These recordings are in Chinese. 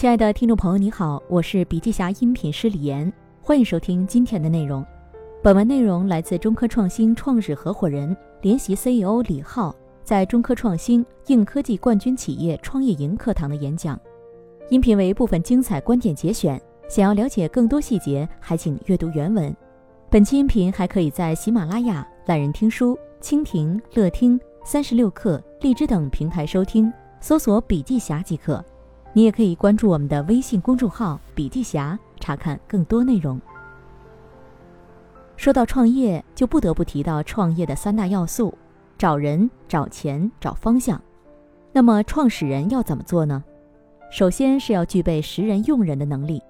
亲爱的听众朋友，你好，我是笔记侠音频师李岩，欢迎收听今天的内容。本文内容来自中科创新创始合伙人、联席 CEO 李浩在中科创新硬科技冠军企业创业营课堂的演讲。音频为部分精彩观点节选，想要了解更多细节，还请阅读原文。本期音频还可以在喜马拉雅、懒人听书、蜻蜓、乐听、三十六课、荔枝等平台收听，搜索“笔记侠”即可。你也可以关注我们的微信公众号“笔记侠”，查看更多内容。说到创业，就不得不提到创业的三大要素：找人、找钱、找方向。那么，创始人要怎么做呢？首先是要具备识人用人的能力。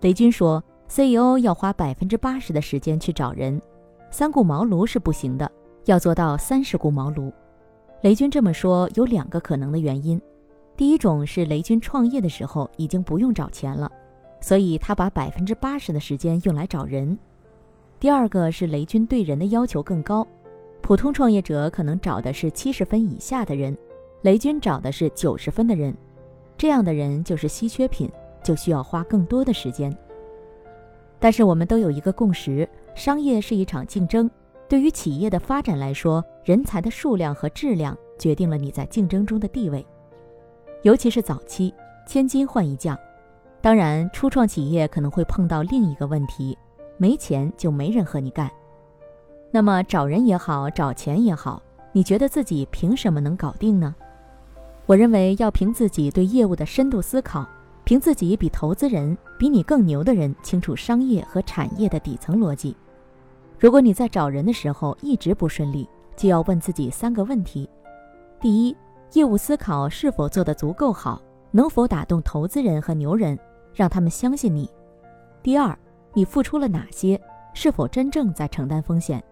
雷军说：“CEO 要花百分之八十的时间去找人，三顾茅庐是不行的，要做到三十顾茅庐。”雷军这么说有两个可能的原因。第一种是雷军创业的时候已经不用找钱了，所以他把百分之八十的时间用来找人。第二个是雷军对人的要求更高，普通创业者可能找的是七十分以下的人，雷军找的是九十分的人，这样的人就是稀缺品，就需要花更多的时间。但是我们都有一个共识：商业是一场竞争，对于企业的发展来说，人才的数量和质量决定了你在竞争中的地位。尤其是早期，千金换一将。当然，初创企业可能会碰到另一个问题：没钱就没人和你干。那么找人也好，找钱也好，你觉得自己凭什么能搞定呢？我认为要凭自己对业务的深度思考，凭自己比投资人、比你更牛的人清楚商业和产业的底层逻辑。如果你在找人的时候一直不顺利，就要问自己三个问题：第一，业务思考是否做得足够好？能否打动投资人和牛人，让他们相信你？第二，你付出了哪些？是否真正在承担风险？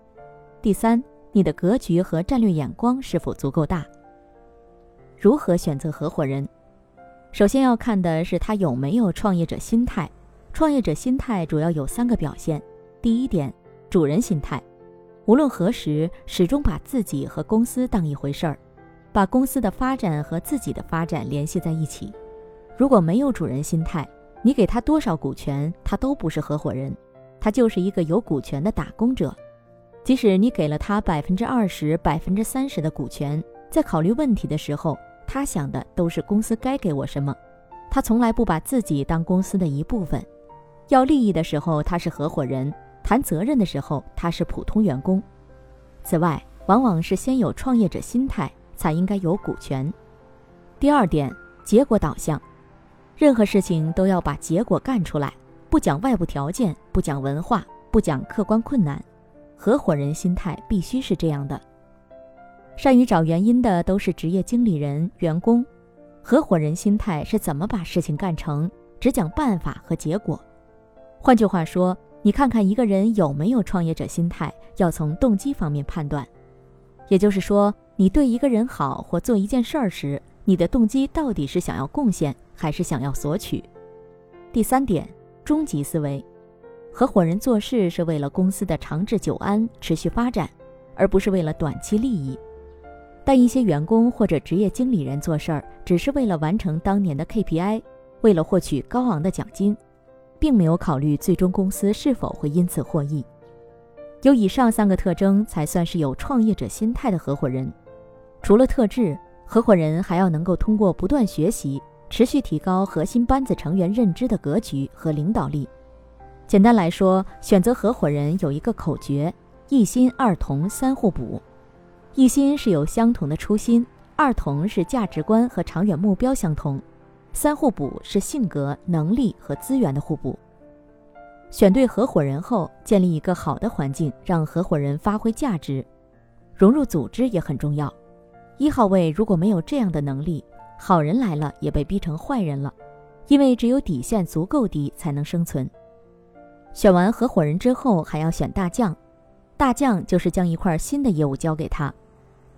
第三，你的格局和战略眼光是否足够大？如何选择合伙人？首先要看的是他有没有创业者心态。创业者心态主要有三个表现：第一点，主人心态，无论何时始终把自己和公司当一回事儿。把公司的发展和自己的发展联系在一起。如果没有主人心态，你给他多少股权，他都不是合伙人，他就是一个有股权的打工者。即使你给了他百分之二十、百分之三十的股权，在考虑问题的时候，他想的都是公司该给我什么。他从来不把自己当公司的一部分。要利益的时候他是合伙人，谈责任的时候他是普通员工。此外，往往是先有创业者心态。才应该有股权。第二点，结果导向，任何事情都要把结果干出来，不讲外部条件，不讲文化，不讲客观困难。合伙人心态必须是这样的。善于找原因的都是职业经理人、员工，合伙人心态是怎么把事情干成，只讲办法和结果。换句话说，你看看一个人有没有创业者心态，要从动机方面判断。也就是说。你对一个人好或做一件事儿时，你的动机到底是想要贡献还是想要索取？第三点，终极思维，合伙人做事是为了公司的长治久安、持续发展，而不是为了短期利益。但一些员工或者职业经理人做事儿，只是为了完成当年的 KPI，为了获取高昂的奖金，并没有考虑最终公司是否会因此获益。有以上三个特征，才算是有创业者心态的合伙人。除了特质，合伙人还要能够通过不断学习，持续提高核心班子成员认知的格局和领导力。简单来说，选择合伙人有一个口诀：一心二同三互补。一心是有相同的初心，二同是价值观和长远目标相同，三互补是性格、能力和资源的互补。选对合伙人后，建立一个好的环境，让合伙人发挥价值，融入组织也很重要。一号位如果没有这样的能力，好人来了也被逼成坏人了，因为只有底线足够低才能生存。选完合伙人之后，还要选大将，大将就是将一块新的业务交给他，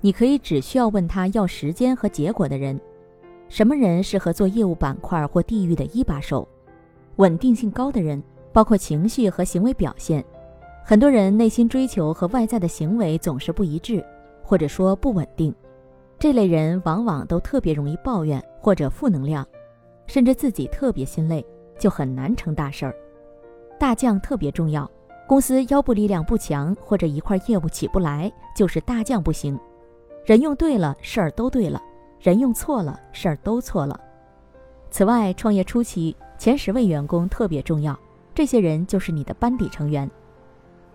你可以只需要问他要时间和结果的人。什么人适合做业务板块或地域的一把手？稳定性高的人，包括情绪和行为表现。很多人内心追求和外在的行为总是不一致，或者说不稳定。这类人往往都特别容易抱怨或者负能量，甚至自己特别心累，就很难成大事儿。大将特别重要，公司腰部力量不强或者一块业务起不来，就是大将不行。人用对了，事儿都对了；人用错了，事儿都错了。此外，创业初期前十位员工特别重要，这些人就是你的班底成员。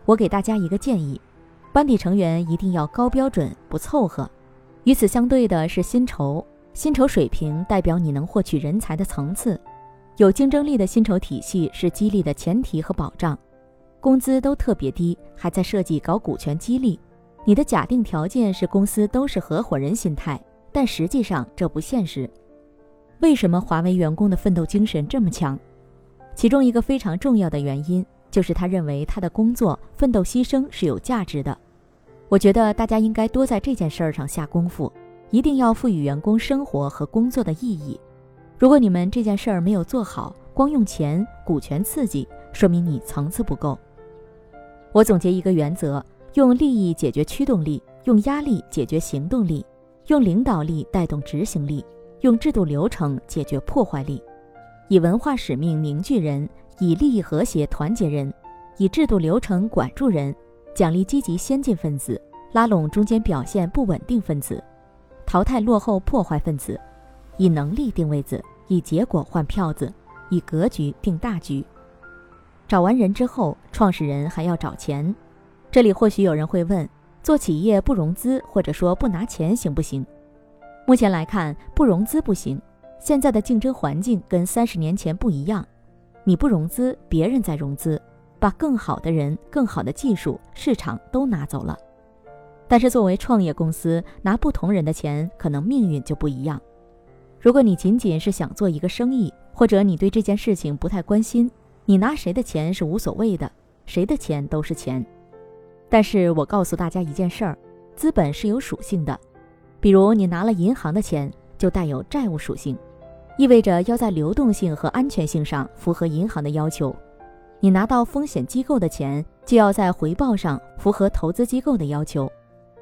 我给大家一个建议：班底成员一定要高标准，不凑合。与此相对的是薪酬。薪酬水平代表你能获取人才的层次，有竞争力的薪酬体系是激励的前提和保障。工资都特别低，还在设计搞股权激励，你的假定条件是公司都是合伙人心态，但实际上这不现实。为什么华为员工的奋斗精神这么强？其中一个非常重要的原因就是他认为他的工作奋斗牺牲是有价值的。我觉得大家应该多在这件事儿上下功夫。一定要赋予员工生活和工作的意义。如果你们这件事儿没有做好，光用钱、股权刺激，说明你层次不够。我总结一个原则：用利益解决驱动力，用压力解决行动力，用领导力带动执行力，用制度流程解决破坏力，以文化使命凝聚人，以利益和谐团结人，以制度流程管住人，奖励积极先进分子，拉拢中间表现不稳定分子。淘汰落后破坏分子，以能力定位子，以结果换票子，以格局定大局。找完人之后，创始人还要找钱。这里或许有人会问：做企业不融资，或者说不拿钱行不行？目前来看，不融资不行。现在的竞争环境跟三十年前不一样，你不融资，别人在融资，把更好的人、更好的技术、市场都拿走了。但是作为创业公司，拿不同人的钱，可能命运就不一样。如果你仅仅是想做一个生意，或者你对这件事情不太关心，你拿谁的钱是无所谓的，谁的钱都是钱。但是我告诉大家一件事儿，资本是有属性的，比如你拿了银行的钱，就带有债务属性，意味着要在流动性和安全性上符合银行的要求；你拿到风险机构的钱，就要在回报上符合投资机构的要求。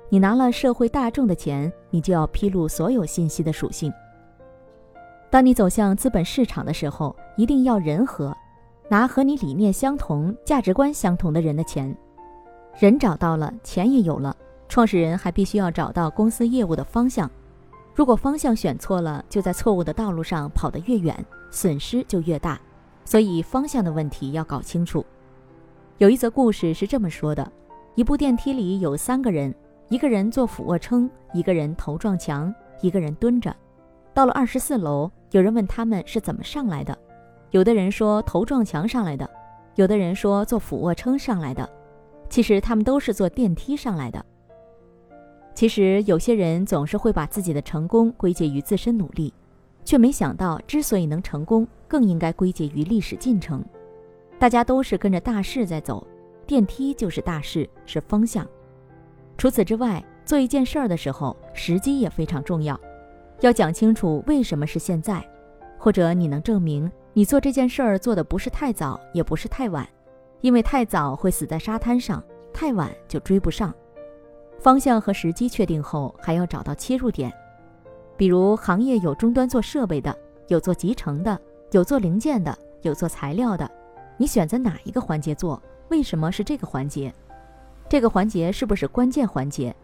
你拿了社会大众的钱，你就要披露所有信息的属性。当你走向资本市场的时候，一定要人和，拿和你理念相同、价值观相同的人的钱。人找到了，钱也有了，创始人还必须要找到公司业务的方向。如果方向选错了，就在错误的道路上跑得越远，损失就越大。所以方向的问题要搞清楚。有一则故事是这么说的：一部电梯里有三个人。一个人做俯卧撑，一个人头撞墙，一个人蹲着。到了二十四楼，有人问他们是怎么上来的。有的人说头撞墙上来的，有的人说做俯卧撑上来的。其实他们都是坐电梯上来的。其实有些人总是会把自己的成功归结于自身努力，却没想到之所以能成功，更应该归结于历史进程。大家都是跟着大势在走，电梯就是大势，是方向。除此之外，做一件事儿的时候，时机也非常重要。要讲清楚为什么是现在，或者你能证明你做这件事儿做的不是太早，也不是太晚。因为太早会死在沙滩上，太晚就追不上。方向和时机确定后，还要找到切入点。比如行业有终端做设备的，有做集成的，有做零件的，有做材料的。你选择哪一个环节做？为什么是这个环节？这个环节是不是关键环节？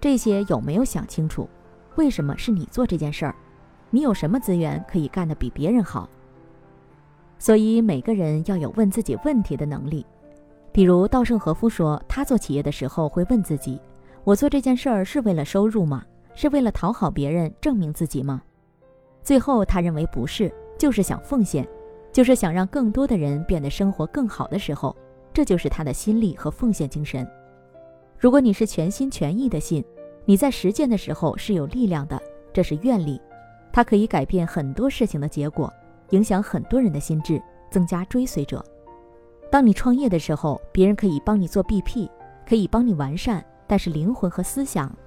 这些有没有想清楚？为什么是你做这件事儿？你有什么资源可以干得比别人好？所以每个人要有问自己问题的能力。比如稻盛和夫说，他做企业的时候会问自己：我做这件事儿是为了收入吗？是为了讨好别人、证明自己吗？最后他认为不是，就是想奉献，就是想让更多的人变得生活更好的时候，这就是他的心力和奉献精神。如果你是全心全意的信，你在实践的时候是有力量的，这是愿力，它可以改变很多事情的结果，影响很多人的心智，增加追随者。当你创业的时候，别人可以帮你做 BP，可以帮你完善，但是灵魂和思想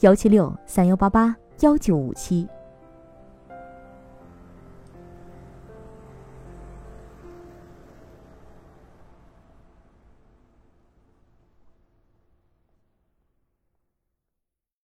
幺七六三幺八八幺九五七。